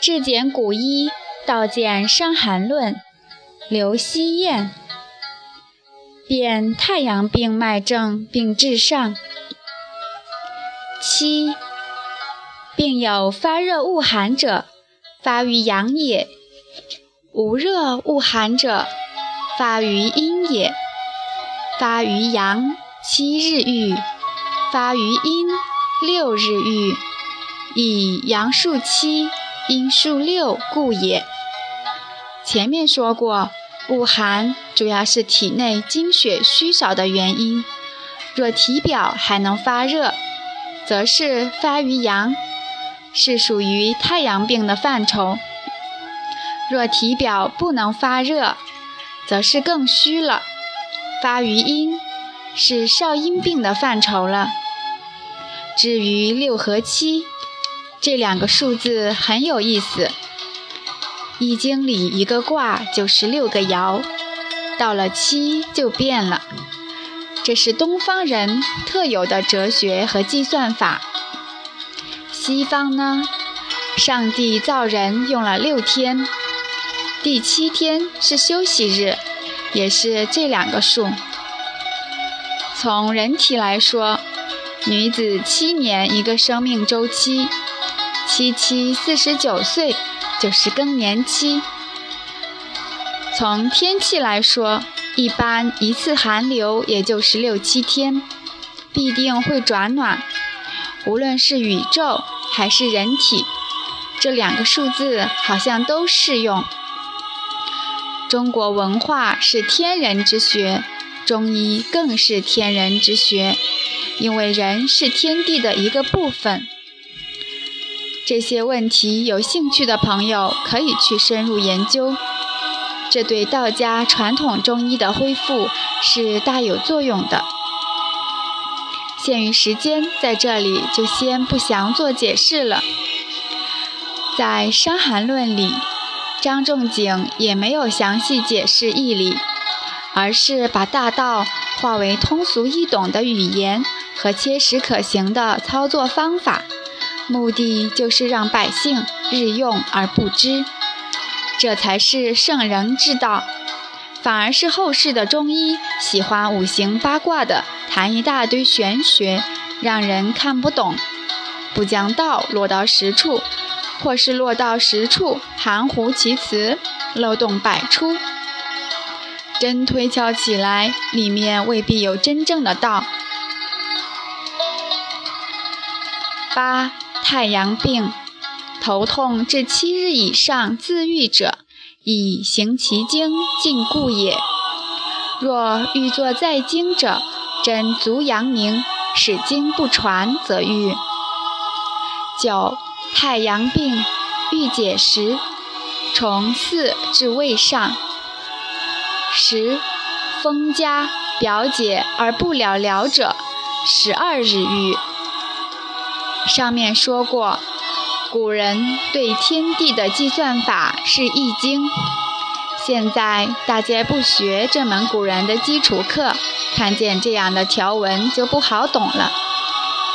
至简古医，道见《伤寒论》，刘希彦。辨太阳病脉证并治上。七，病有发热恶寒者，发于阳也；无热恶寒者，发于阴也。发于阳，七日愈；发于阴，六日愈。以阳数七。阴数六故也。前面说过，恶寒主要是体内精血虚少的原因。若体表还能发热，则是发于阳，是属于太阳病的范畴；若体表不能发热，则是更虚了，发于阴，是少阴病的范畴了。至于六和七。这两个数字很有意思，《易经》里一个卦就是六个爻，到了七就变了。这是东方人特有的哲学和计算法。西方呢，上帝造人用了六天，第七天是休息日，也是这两个数。从人体来说，女子七年一个生命周期。七七四十九岁就是更年期。从天气来说，一般一次寒流也就是六七天，必定会转暖。无论是宇宙还是人体，这两个数字好像都适用。中国文化是天人之学，中医更是天人之学，因为人是天地的一个部分。这些问题有兴趣的朋友可以去深入研究，这对道家传统中医的恢复是大有作用的。限于时间，在这里就先不详做解释了。在《伤寒论》里，张仲景也没有详细解释义理，而是把大道化为通俗易懂的语言和切实可行的操作方法。目的就是让百姓日用而不知，这才是圣人之道。反而是后世的中医喜欢五行八卦的谈一大堆玄学，让人看不懂，不将道落到实处，或是落到实处含糊其辞，漏洞百出。真推敲起来，里面未必有真正的道。八。太阳病，头痛至七日以上自愈者，以行其经尽故也。若欲作在经者，真足阳明，使经不传，则愈。九太阳病，欲解时，从四至胃上。十风家表解而不了了者，十二日愈。上面说过，古人对天地的计算法是《易经》。现在大家不学这门古人的基础课，看见这样的条文就不好懂了。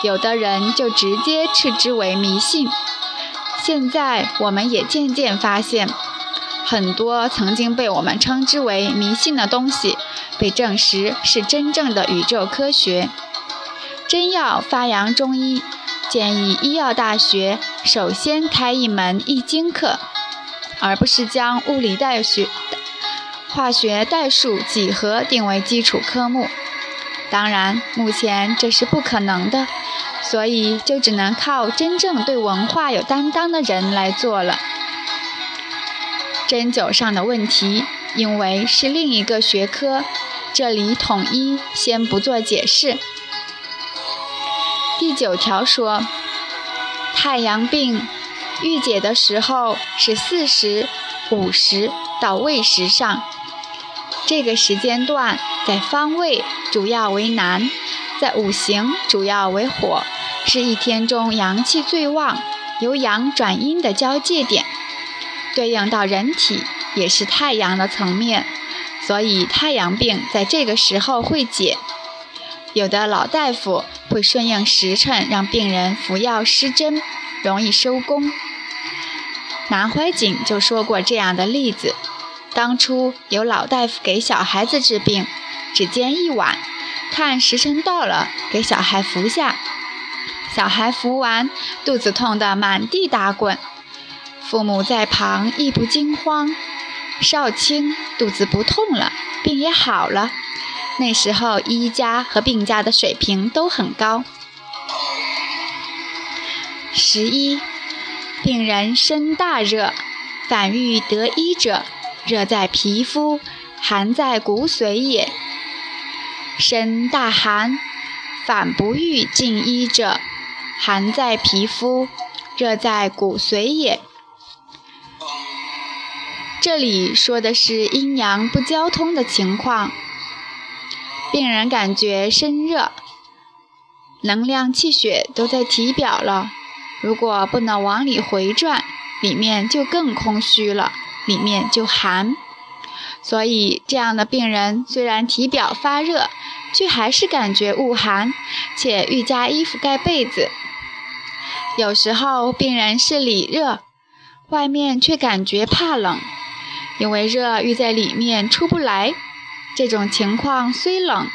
有的人就直接斥之为迷信。现在我们也渐渐发现，很多曾经被我们称之为迷信的东西，被证实是真正的宇宙科学。真要发扬中医。建议医药大学首先开一门易经课，而不是将物理代学、化学代数、几何定为基础科目。当然，目前这是不可能的，所以就只能靠真正对文化有担当的人来做了。针灸上的问题，因为是另一个学科，这里统一先不做解释。第九条说，太阳病预解的时候是四时、午时到未时上，这个时间段在方位主要为南，在五行主要为火，是一天中阳气最旺、由阳转阴的交界点，对应到人体也是太阳的层面，所以太阳病在这个时候会解。有的老大夫会顺应时辰，让病人服药施针，容易收工。南怀瑾就说过这样的例子：当初有老大夫给小孩子治病，只煎一碗，看时辰到了，给小孩服下。小孩服完，肚子痛得满地打滚，父母在旁亦不惊慌。少卿肚子不痛了，病也好了。那时候医家和病家的水平都很高。十一，病人身大热，反欲得医者，热在皮肤，寒在骨髓也。身大寒，反不欲进医者。寒在皮肤，热在骨髓也。这里说的是阴阳不交通的情况，病人感觉身热，能量气血都在体表了，如果不能往里回转，里面就更空虚了，里面就寒。所以这样的病人虽然体表发热，却还是感觉恶寒，且欲加衣服盖被子。有时候病人是里热，外面却感觉怕冷，因为热郁在里面出不来。这种情况虽冷，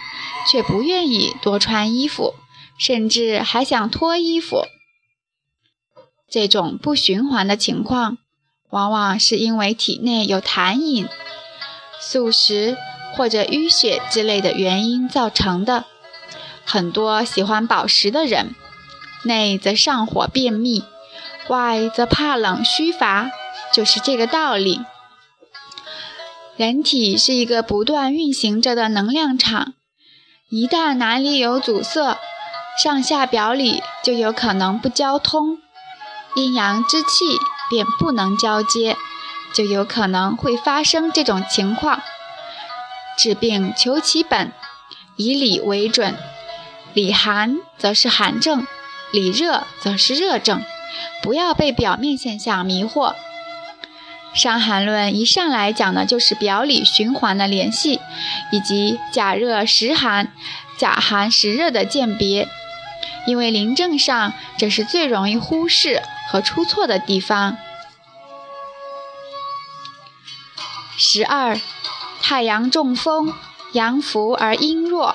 却不愿意多穿衣服，甚至还想脱衣服。这种不循环的情况，往往是因为体内有痰饮、宿食或者淤血之类的原因造成的。很多喜欢饱食的人。内则上火便秘，外则怕冷虚乏，就是这个道理。人体是一个不断运行着的能量场，一旦哪里有阻塞，上下表里就有可能不交通，阴阳之气便不能交接，就有可能会发生这种情况。治病求其本，以理为准，里寒则是寒症。里热则是热症，不要被表面现象迷惑。《伤寒论》一上来讲的就是表里循环的联系，以及假热实寒、假寒实热的鉴别。因为临症上，这是最容易忽视和出错的地方。十二，太阳中风，阳浮而阴弱。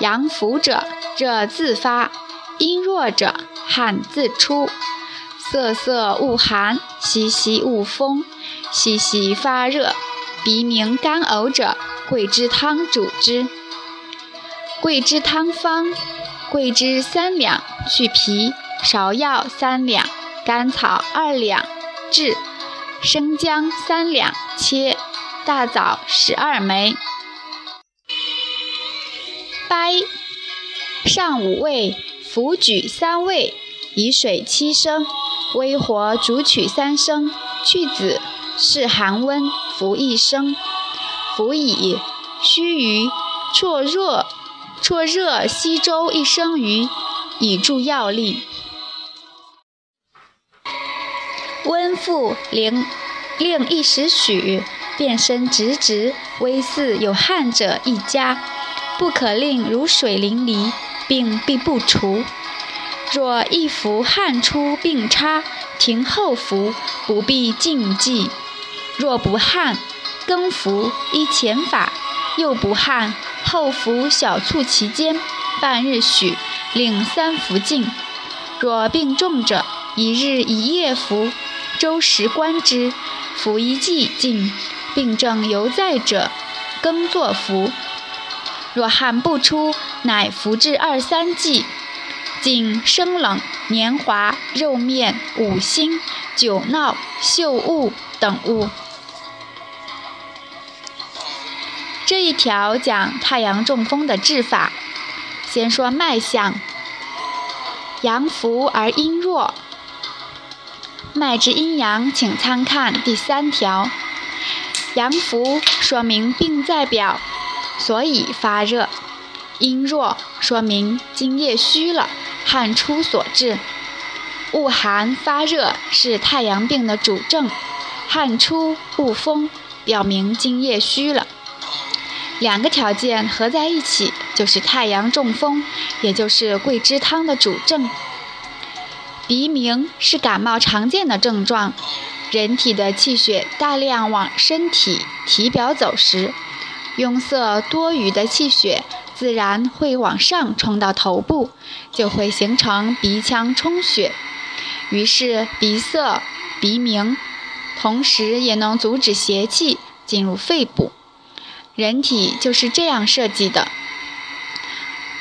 阳浮者，热自发。阴弱者，汗自出，瑟瑟恶寒，息息恶风，息息发热，鼻鸣干呕者，桂枝汤主之。桂枝汤方：桂枝三两，去皮；芍药三两，甘草二两，炙；生姜三两，切；大枣十二枚。掰，上五味。服举三味，以水七升，微火煮取三升，去子，是寒温，服一升。服以须臾，绰热，绰热稀粥一升余，以助药力。温复令令一时许，便身直直，微似有汗者一加，不可令如水淋漓。病必不除。若一服汗出病差，停后服，不必禁忌。若不汗，更服依前法；又不汗，后服小促其间，半日许，令三服尽。若病重者，一日一夜服，周时观之，服一剂尽。病症犹在者，更作服。若汗不出，乃服至二三剂，仅生冷、黏滑、肉面、五心、酒闹、嗅物等物。这一条讲太阳中风的治法。先说脉象，阳浮而阴弱，脉之阴阳，请参看第三条。阳浮说明病在表。所以发热，阴弱说明津液虚了，汗出所致。恶寒发热是太阳病的主症，汗出恶风表明津液虚了。两个条件合在一起就是太阳中风，也就是桂枝汤的主症。鼻鸣是感冒常见的症状，人体的气血大量往身体体表走时，壅塞多余的气血自然会往上冲到头部，就会形成鼻腔充血，于是鼻塞、鼻鸣，同时也能阻止邪气进入肺部。人体就是这样设计的。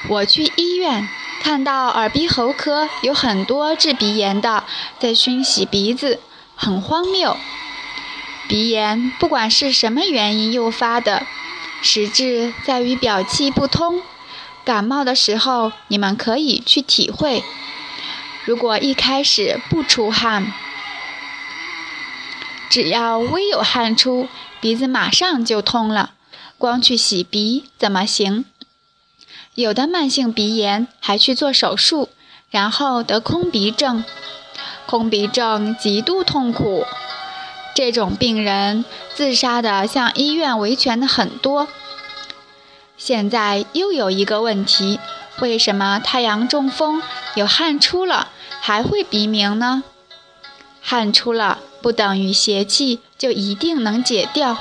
我去医院看到耳鼻喉科有很多治鼻炎的在熏洗鼻子，很荒谬。鼻炎不管是什么原因诱发的。实质在于表气不通。感冒的时候，你们可以去体会。如果一开始不出汗，只要微有汗出，鼻子马上就通了。光去洗鼻怎么行？有的慢性鼻炎还去做手术，然后得空鼻症。空鼻症极度痛苦。这种病人自杀的向医院维权的很多。现在又有一个问题：为什么太阳中风有汗出了还会鼻鸣呢？汗出了不等于邪气就一定能解掉。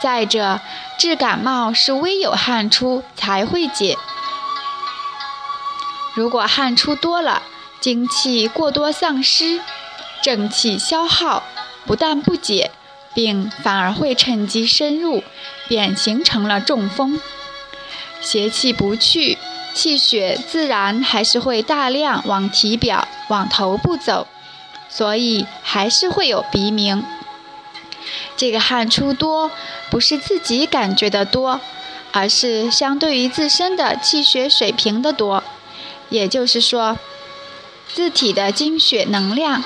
再者，治感冒是微有汗出才会解。如果汗出多了，精气过多丧失，正气消耗。不但不解，病反而会趁机深入，便形成了中风。邪气不去，气血自然还是会大量往体表、往头部走，所以还是会有鼻鸣。这个汗出多，不是自己感觉的多，而是相对于自身的气血水平的多，也就是说，自体的精血能量。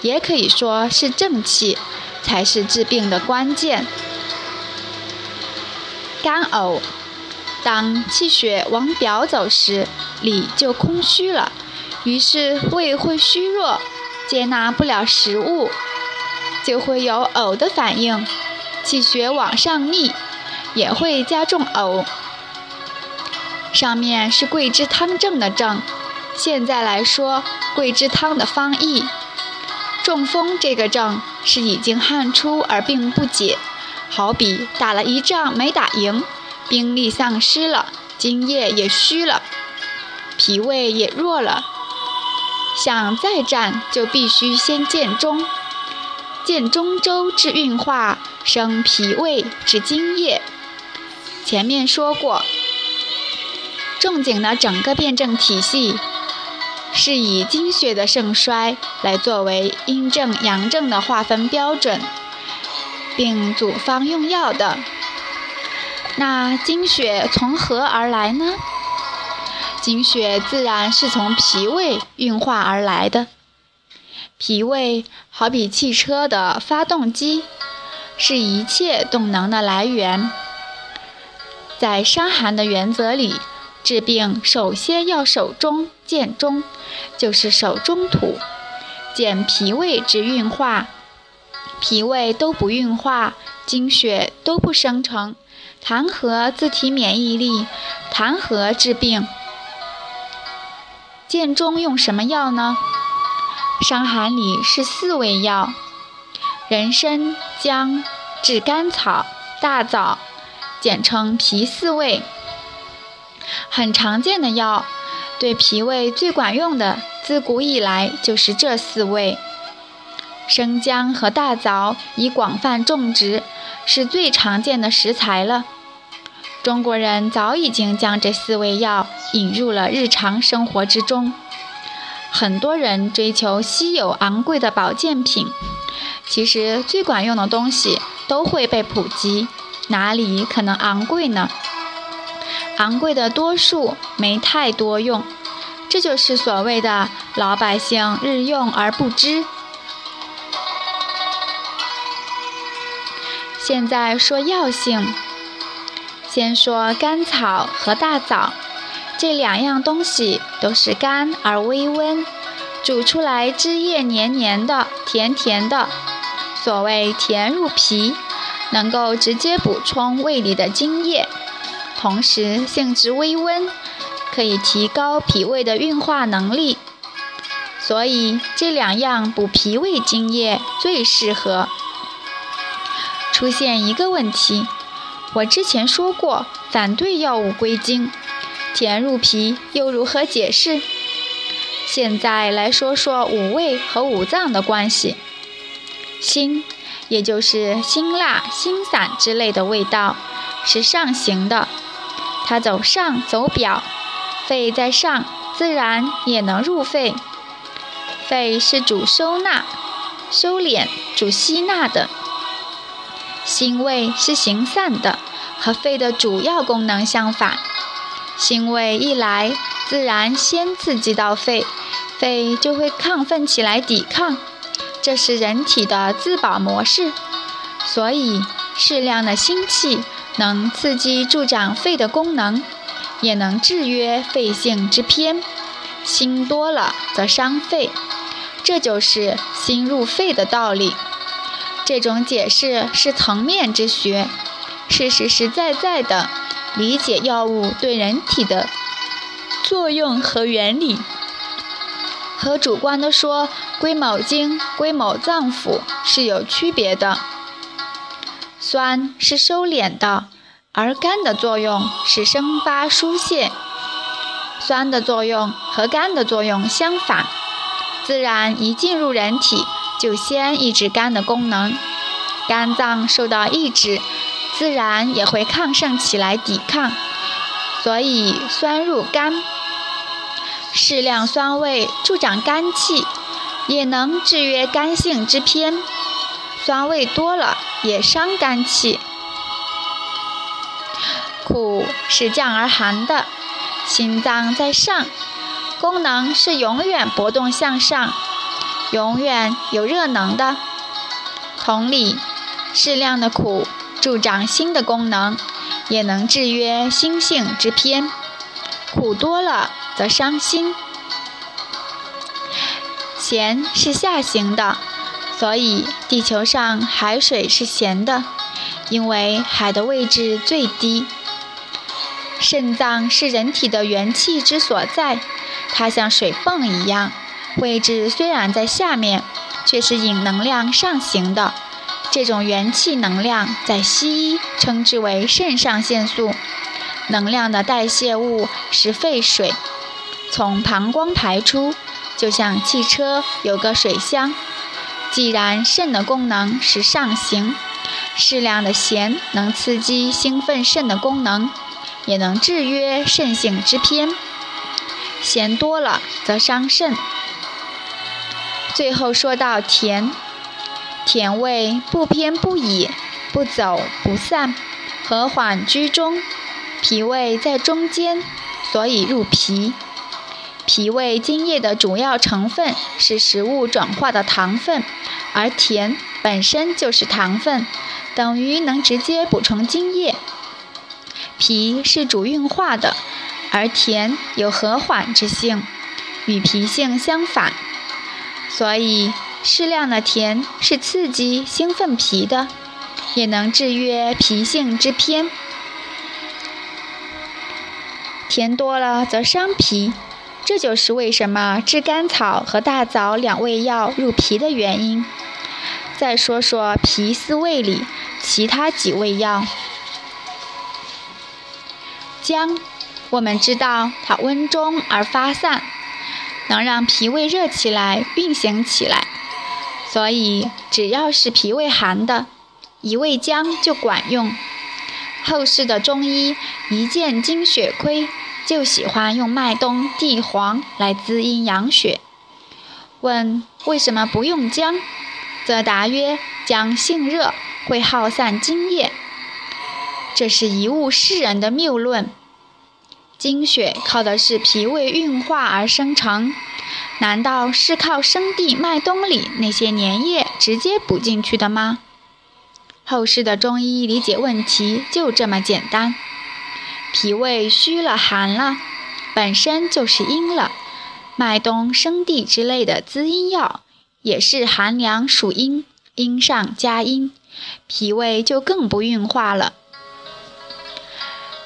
也可以说是正气，才是治病的关键。干呕，当气血往表走时，里就空虚了，于是胃会虚弱，接纳不了食物，就会有呕的反应。气血往上逆，也会加重呕。上面是桂枝汤症的症，现在来说桂枝汤的方义。中风这个症是已经汗出而病不解，好比打了一仗没打赢，兵力丧失了，精液也虚了，脾胃也弱了，想再战就必须先建中，建中周治运化，生脾胃治精液。前面说过，仲景的整个辩证体系。是以精血的盛衰来作为阴症阳症的划分标准，并组方用药的。那精血从何而来呢？精血自然是从脾胃运化而来的。脾胃好比汽车的发动机，是一切动能的来源。在《伤寒》的原则里。治病首先要守中见中，就是守中土，减脾胃之运化。脾胃都不运化，精血都不生成，谈何自体免疫力？谈何治病？见中用什么药呢？《伤寒》里是四味药：人参、姜、炙甘草、大枣，简称脾四味。很常见的药，对脾胃最管用的，自古以来就是这四味。生姜和大枣已广泛种植，是最常见的食材了。中国人早已经将这四味药引入了日常生活之中。很多人追求稀有昂贵的保健品，其实最管用的东西都会被普及，哪里可能昂贵呢？昂贵的多数没太多用，这就是所谓的老百姓日用而不知。现在说药性，先说甘草和大枣，这两样东西都是甘而微温，煮出来汁液黏黏的、甜甜的，所谓甜入脾，能够直接补充胃里的津液。同时性质微温，可以提高脾胃的运化能力，所以这两样补脾胃津液最适合。出现一个问题，我之前说过反对药物归经，甜入脾又如何解释？现在来说说五味和五脏的关系。辛，也就是辛辣、辛散之类的味道，是上行的，它走上走表，肺在上，自然也能入肺。肺是主收纳、收敛、主吸纳的，心胃是行散的，和肺的主要功能相反。心胃一来，自然先刺激到肺，肺就会亢奋起来抵抗，这是人体的自保模式。所以，适量的心气能刺激助长肺的功能，也能制约肺性之偏。辛多了则伤肺。这就是心入肺的道理。这种解释是层面之学，是实实在在的理解药物对人体的作用和原理，和主观的说归某经、归某脏腑是有区别的。酸是收敛的，而肝的作用是生发疏泄。酸的作用和肝的作用相反。自然一进入人体，就先抑制肝的功能，肝脏受到抑制，自然也会亢盛起来抵抗。所以酸入肝，适量酸味助长肝气，也能制约肝性之偏。酸味多了也伤肝气。苦是降而寒的，心脏在上。功能是永远搏动向上，永远有热能的。同理，适量的苦助长心的功能，也能制约心性之偏。苦多了则伤心。咸是下行的，所以地球上海水是咸的，因为海的位置最低。肾脏是人体的元气之所在。它像水泵一样，位置虽然在下面，却是引能量上行的。这种元气能量在西医称之为肾上腺素。能量的代谢物是废水，从膀胱排出，就像汽车有个水箱。既然肾的功能是上行，适量的咸能刺激兴奋肾的功能，也能制约肾性之偏。咸多了则伤肾。最后说到甜，甜味不偏不倚，不走不散，和缓居中，脾胃在中间，所以入脾。脾胃津液的主要成分是食物转化的糖分，而甜本身就是糖分，等于能直接补充津液。脾是主运化的。而甜有和缓之性，与脾性相反，所以适量的甜是刺激兴奋脾的，也能制约脾性之偏。甜多了则伤脾，这就是为什么炙甘草和大枣两味药入脾的原因。再说说脾四味里其他几味药，姜。我们知道它温中而发散，能让脾胃热起来、运行起来，所以只要是脾胃寒的，一味姜就管用。后世的中医一见精血亏，就喜欢用麦冬、地黄来滋阴养血。问为什么不用姜，则答曰：姜性热，会耗散津液。这是贻误世人的谬论。精血靠的是脾胃运化而生成，难道是靠生地麦冬里那些粘液直接补进去的吗？后世的中医理解问题就这么简单：脾胃虚了、寒了，本身就是阴了。麦冬、生地之类的滋阴药也是寒凉属阴，阴上加阴，脾胃就更不运化了。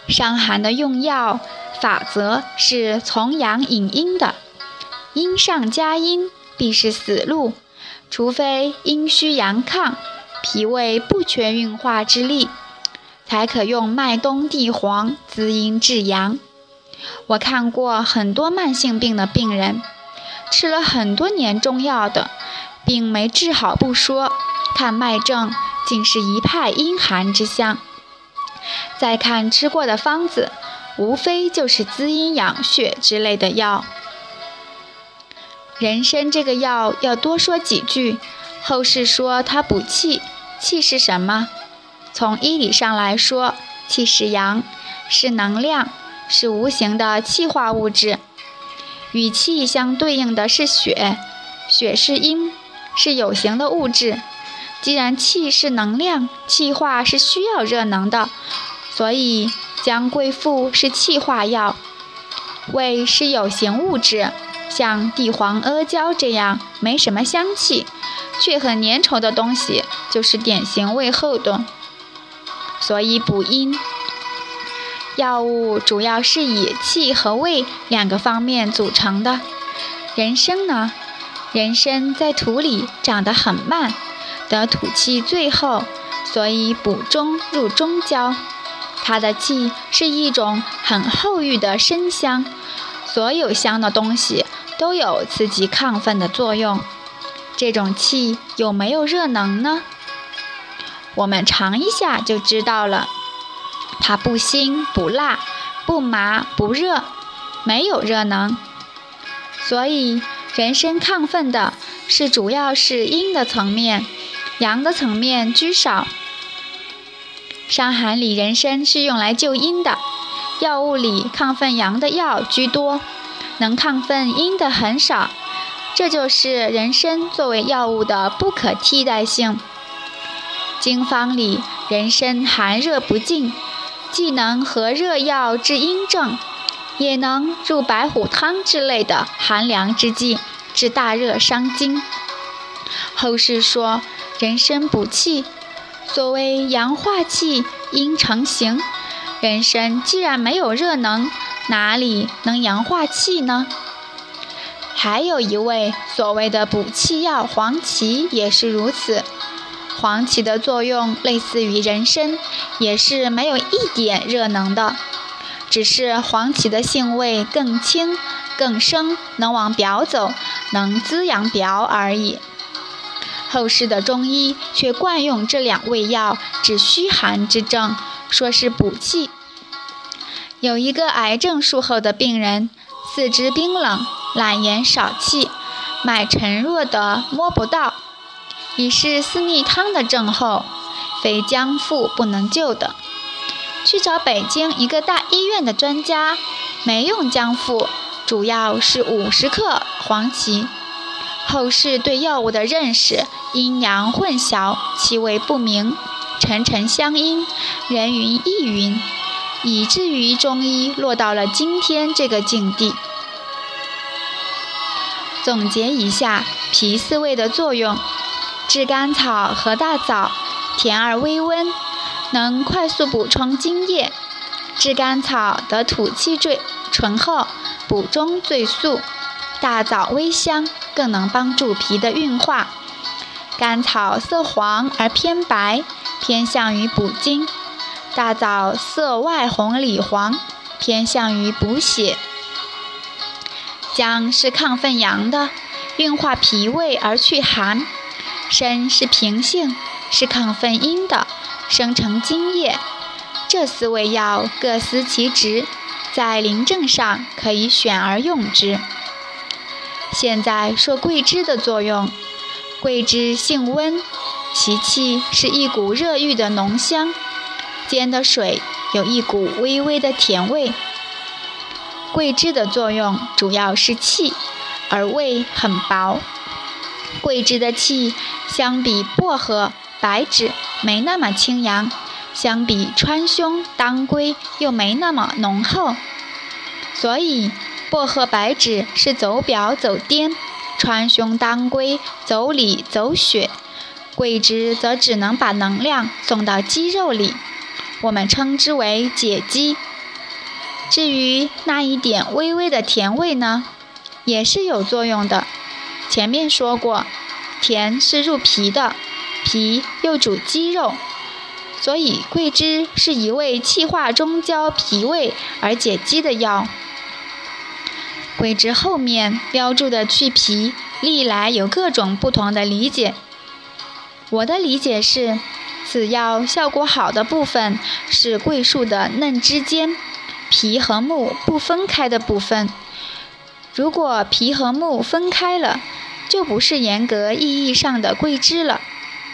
伤寒的用药。法则是从阳引阴的，阴上加阴，必是死路。除非阴虚阳亢，脾胃不缺运化之力，才可用麦冬地黄滋阴治阳。我看过很多慢性病的病人，吃了很多年中药的，病没治好不说，看脉症竟是一派阴寒之象。再看吃过的方子，无非就是滋阴养血之类的药。人参这个药要多说几句。后世说它补气，气是什么？从医理上来说，气是阳，是能量，是无形的气化物质。与气相对应的是血，血是阴，是有形的物质。既然气是能量，气化是需要热能的，所以姜桂附是气化药。胃是有形物质。像地黄、阿胶这样没什么香气，却很粘稠的东西，就是典型胃后的。所以补阴药物主要是以气和胃两个方面组成的。人参呢，人参在土里长得很慢，得土气最厚，所以补中入中焦。它的气是一种很厚郁的参香，所有香的东西。都有刺激亢奋的作用。这种气有没有热能呢？我们尝一下就知道了。它不辛不辣，不麻不热，没有热能。所以人参亢奋的是主要是阴的层面，阳的层面居少。伤寒里人参是用来救阴的，药物里亢奋阳的药居多。能亢奋阴的很少，这就是人参作为药物的不可替代性。经方里，人参寒热不尽，既能和热药治阴症，也能入白虎汤之类的寒凉之剂，治大热伤津。后世说人参补气，所谓阳化气，阴成形。人参既然没有热能。哪里能阳化气呢？还有一味所谓的补气药黄芪也是如此。黄芪的作用类似于人参，也是没有一点热能的，只是黄芪的性味更轻、更生，能往表走，能滋养表而已。后世的中医却惯用这两味药治虚寒之症，说是补气。有一个癌症术后的病人，四肢冰冷，懒言少气，脉沉弱的摸不到，已是四逆汤的症候，非姜附不能救的。去找北京一个大医院的专家，没用姜附，主要是五十克黄芪。后世对药物的认识阴阳混淆，气味不明，沉沉相因，人云亦云。以至于中医落到了今天这个境地。总结一下脾四味的作用：炙甘草和大枣，甜而微温，能快速补充津液。炙甘草得土气最醇厚，补中最速；大枣微香，更能帮助脾的运化。甘草色黄而偏白，偏向于补精。大枣色外红里黄，偏向于补血。姜是亢奋阳的，运化脾胃而去寒；参是平性，是亢奋阴的，生成津液。这四味药各司其职，在临症上可以选而用之。现在说桂枝的作用，桂枝性温，其气是一股热郁的浓香。煎的水有一股微微的甜味。桂枝的作用主要是气，而味很薄。桂枝的气相比薄荷、白芷没那么清扬，相比川芎、当归又没那么浓厚。所以薄荷、白芷是走表走颠，川芎、当归走里走血，桂枝则只能把能量送到肌肉里。我们称之为解肌。至于那一点微微的甜味呢，也是有作用的。前面说过，甜是入脾的，脾又主肌肉，所以桂枝是一味气化中焦脾胃而解肌的药。桂枝后面标注的去皮，历来有各种不同的理解。我的理解是，此药效果好的部分是桂树的嫩枝间，皮和木不分开的部分。如果皮和木分开了，就不是严格意义上的桂枝了。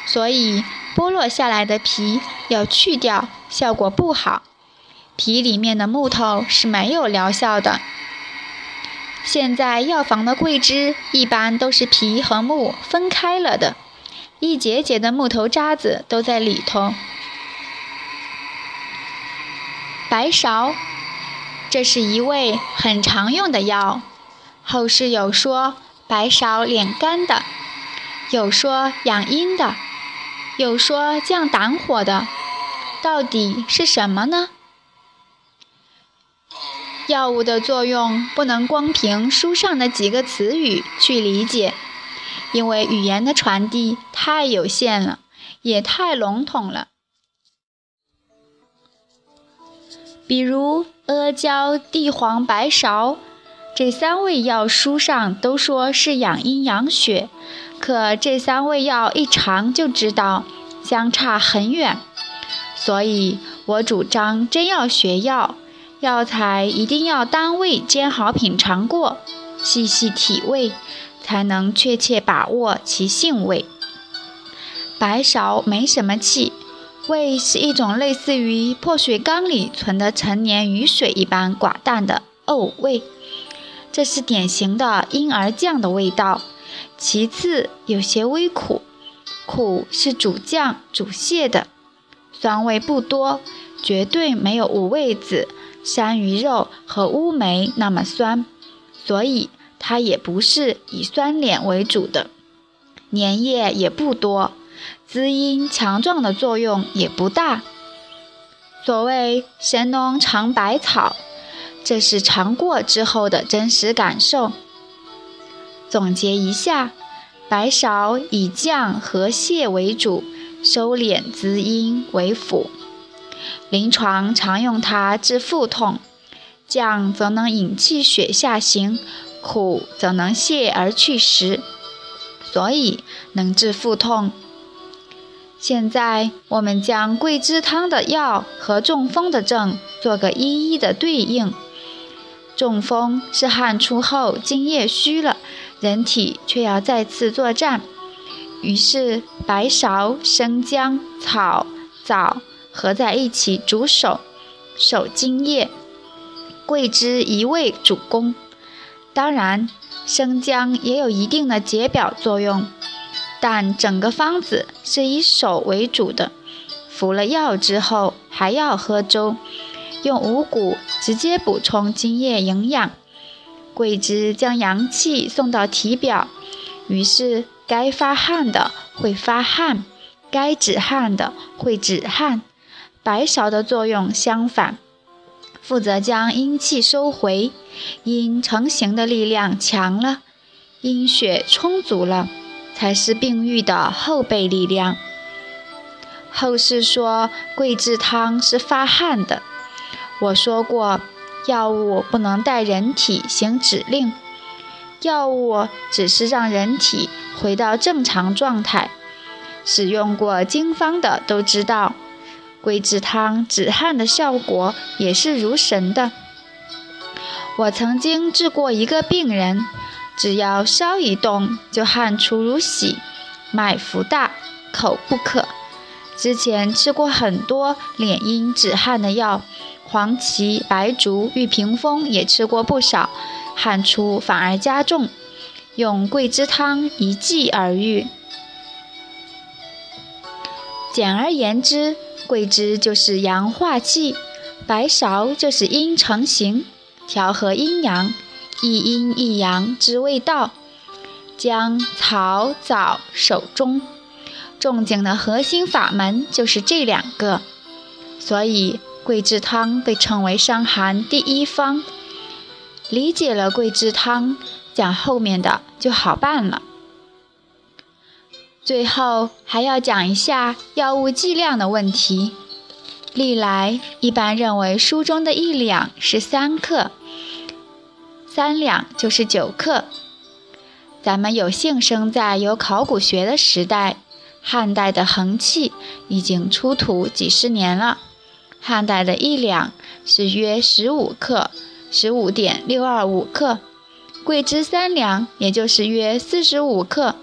所以剥落下来的皮要去掉，效果不好。皮里面的木头是没有疗效的。现在药房的桂枝一般都是皮和木分开了的，一节节的木头渣子都在里头。白芍，这是一味很常用的药。后世有说白芍敛肝的，有说养阴的，有说降胆火的，到底是什么呢？药物的作用不能光凭书上的几个词语去理解，因为语言的传递太有限了，也太笼统了。比如阿胶、地黄、白芍这三味药，书上都说是养阴养血，可这三味药一尝就知道相差很远，所以我主张真要学药。药材一定要单位煎好品尝过，细细体味，才能确切把握其性味。白芍没什么气，味是一种类似于破水缸里存的陈年雨水一般寡淡的呕味，这是典型的婴儿酱的味道。其次有些微苦，苦是主降主泻的，酸味不多，绝对没有五味子。山芋肉和乌梅那么酸，所以它也不是以酸敛为主的。粘液也不多，滋阴强壮的作用也不大。所谓神农尝百草，这是尝过之后的真实感受。总结一下，白芍以降和泻为主，收敛滋阴为辅。临床常用它治腹痛，降则能引气血下行，苦则能泻而去食，所以能治腹痛。现在我们将桂枝汤的药和中风的症做个一一的对应。中风是汗出后津液虚了，人体却要再次作战，于是白芍、生姜、草、枣。合在一起煮手，手津液，桂枝一味主攻。当然，生姜也有一定的解表作用，但整个方子是以手为主的。服了药之后还要喝粥，用五谷直接补充津液营养。桂枝将阳气送到体表，于是该发汗的会发汗，该止汗的会止汗。白芍的作用相反，负责将阴气收回，阴成形的力量强了，阴血充足了，才是病愈的后备力量。后世说桂枝汤是发汗的，我说过，药物不能带人体行指令，药物只是让人体回到正常状态。使用过经方的都知道。桂枝汤止汗的效果也是如神的。我曾经治过一个病人，只要稍一动就汗出如洗，脉浮大，口不渴。之前吃过很多敛阴止汗的药，黄芪、白术、玉屏风也吃过不少，汗出反而加重。用桂枝汤一剂而愈。简而言之。桂枝就是阳化气，白芍就是阴成形，调和阴阳，一阴一阳之谓道。姜、草、枣手中，仲景的核心法门就是这两个，所以桂枝汤被称为伤寒第一方。理解了桂枝汤，讲后面的就好办了。最后还要讲一下药物剂量的问题。历来一般认为书中的一两是三克，三两就是九克。咱们有幸生在有考古学的时代，汉代的衡器已经出土几十年了。汉代的一两是约十五克，十五点六二五克。桂枝三两也就是约四十五克。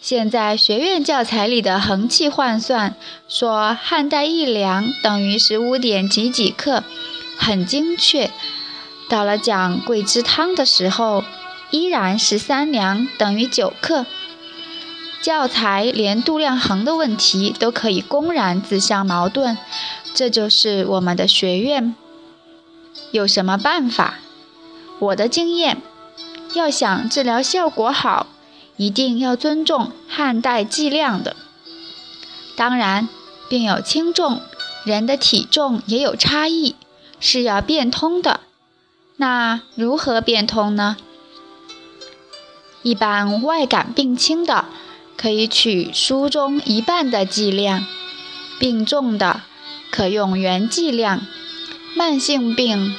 现在学院教材里的衡器换算，说汉代一两等于十五点几几克，很精确。到了讲桂枝汤的时候，依然是三两等于九克。教材连度量衡的问题都可以公然自相矛盾，这就是我们的学院。有什么办法？我的经验，要想治疗效果好。一定要尊重汉代计量的，当然，病有轻重，人的体重也有差异，是要变通的。那如何变通呢？一般外感病轻的，可以取书中一半的剂量；病重的，可用原剂量。慢性病。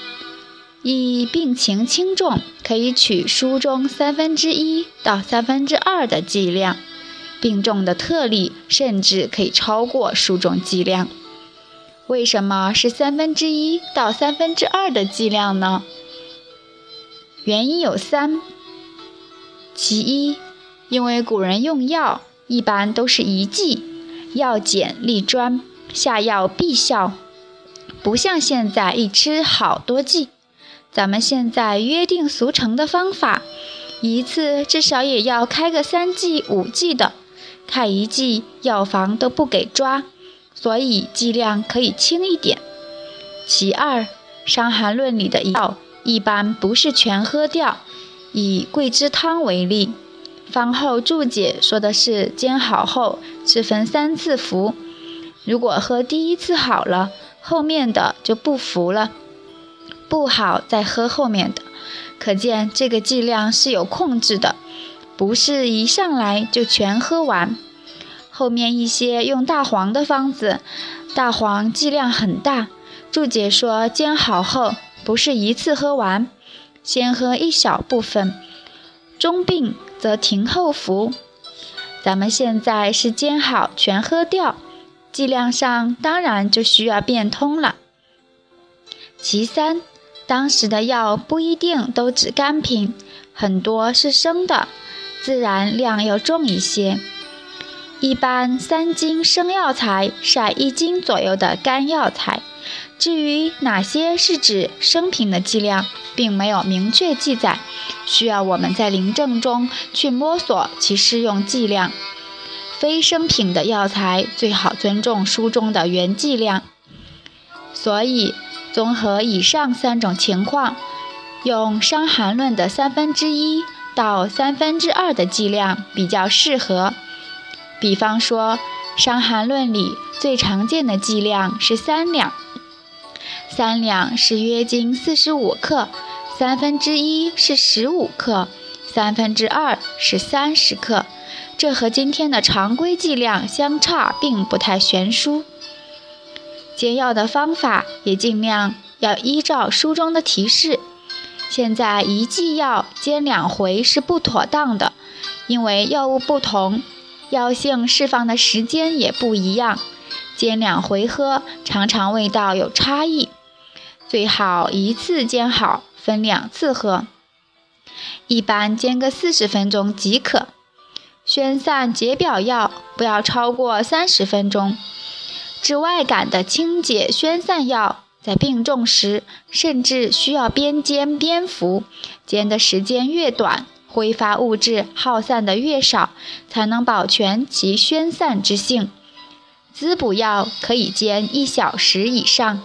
以病情轻重，可以取书中三分之一到三分之二的剂量；病重的特例甚至可以超过书中剂量。为什么是三分之一到三分之二的剂量呢？原因有三：其一，因为古人用药一般都是一剂，药简力专，下药必效，不像现在一吃好多剂。咱们现在约定俗成的方法，一次至少也要开个三剂、五剂的，开一剂药房都不给抓，所以剂量可以轻一点。其二，《伤寒论》里的药一般不是全喝掉，以桂枝汤为例，方后注解说的是煎好后只分三次服，如果喝第一次好了，后面的就不服了。不好再喝后面的，可见这个剂量是有控制的，不是一上来就全喝完。后面一些用大黄的方子，大黄剂量很大，注解说煎好后不是一次喝完，先喝一小部分，中病则停后服。咱们现在是煎好全喝掉，剂量上当然就需要变通了。其三。当时的药不一定都指干品，很多是生的，自然量要重一些。一般三斤生药材晒一斤左右的干药材。至于哪些是指生品的剂量，并没有明确记载，需要我们在临证中去摸索其适用剂量。非生品的药材最好尊重书中的原剂量。所以。综合以上三种情况，用《伤寒论》的三分之一到三分之二的剂量比较适合。比方说，《伤寒论》里最常见的剂量是三两，三两是约斤四十五克，三分之一是十五克，三分之二是三十克。这和今天的常规剂量相差并不太悬殊。煎药的方法也尽量要依照书中的提示。现在一剂药煎两回是不妥当的，因为药物不同，药性释放的时间也不一样，煎两回喝常常味道有差异。最好一次煎好，分两次喝，一般煎个四十分钟即可。宣散解表药不要超过三十分钟。治外感的清解宣散药，在病重时甚至需要边煎边服，煎的时间越短，挥发物质耗散的越少，才能保全其宣散之性。滋补药可以煎一小时以上。